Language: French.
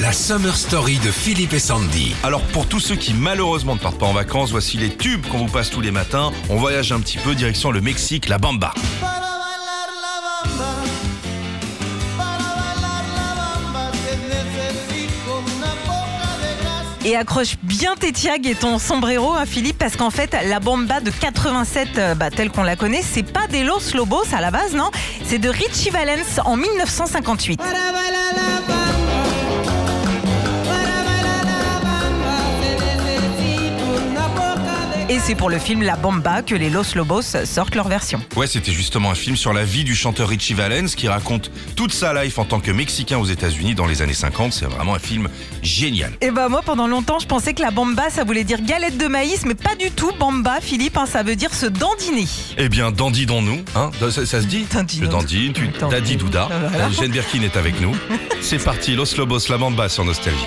La Summer Story de Philippe et Sandy. Alors pour tous ceux qui malheureusement ne partent pas en vacances, voici les tubes qu'on vous passe tous les matins. On voyage un petit peu direction le Mexique, la Bamba. Bamba, bamba. Et accroche bien tes tiags et ton sombrero, hein, Philippe, parce qu'en fait, la bomba de 87, euh, bah, telle qu'on la connaît, c'est pas des Los Lobos à la base, non? C'est de Richie Valens en 1958. Et c'est pour le film La Bomba que les Los Lobos sortent leur version. Ouais, c'était justement un film sur la vie du chanteur Richie Valens qui raconte toute sa life en tant que Mexicain aux États-Unis dans les années 50. C'est vraiment un film génial. Et bah moi, pendant longtemps, je pensais que la Bomba, ça voulait dire galette de maïs, mais pas du tout. Bamba, Philippe, hein, ça veut dire se dandiner. Eh bien, dandinons-nous, hein ça, ça se dit. Je dandine, tu. Daddy Douda. Voilà. Jeanne Birkin est avec nous. C'est parti, Los Lobos, la Bamba sur Nostalgie.